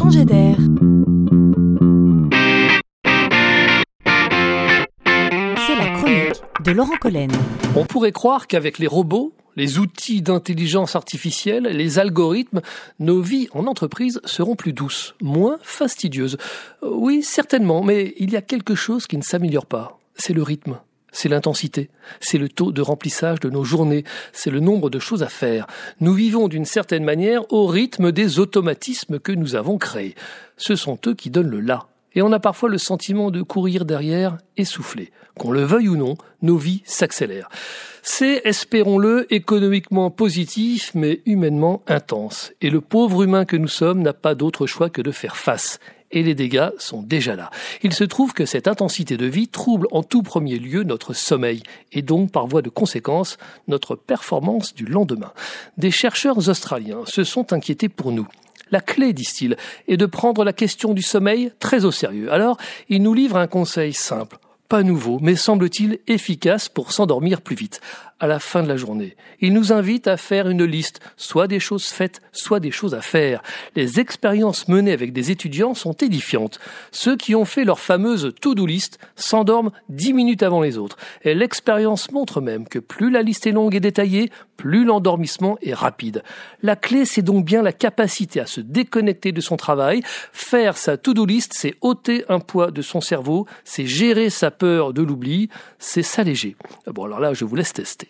changer d'air. C'est la chronique de Laurent Collen. On pourrait croire qu'avec les robots, les outils d'intelligence artificielle, les algorithmes, nos vies en entreprise seront plus douces, moins fastidieuses. Euh, Oui, certainement, mais il y a quelque chose qui ne s'améliore pas. C'est le rythme. C'est l'intensité, c'est le taux de remplissage de nos journées, c'est le nombre de choses à faire. Nous vivons d'une certaine manière au rythme des automatismes que nous avons créés. Ce sont eux qui donnent le là. Et on a parfois le sentiment de courir derrière essoufflé. Qu'on le veuille ou non, nos vies s'accélèrent. C'est, espérons-le, économiquement positif, mais humainement intense. Et le pauvre humain que nous sommes n'a pas d'autre choix que de faire face et les dégâts sont déjà là. Il se trouve que cette intensité de vie trouble en tout premier lieu notre sommeil et donc par voie de conséquence notre performance du lendemain. Des chercheurs australiens se sont inquiétés pour nous. La clé, disent-ils, est de prendre la question du sommeil très au sérieux. Alors, ils nous livrent un conseil simple, pas nouveau, mais semble-t-il efficace pour s'endormir plus vite à la fin de la journée. Il nous invite à faire une liste, soit des choses faites, soit des choses à faire. Les expériences menées avec des étudiants sont édifiantes. Ceux qui ont fait leur fameuse to-do list s'endorment dix minutes avant les autres. Et l'expérience montre même que plus la liste est longue et détaillée, plus l'endormissement est rapide. La clé, c'est donc bien la capacité à se déconnecter de son travail. Faire sa to-do list, c'est ôter un poids de son cerveau, c'est gérer sa peur de l'oubli, c'est s'alléger. Bon, alors là, je vous laisse tester.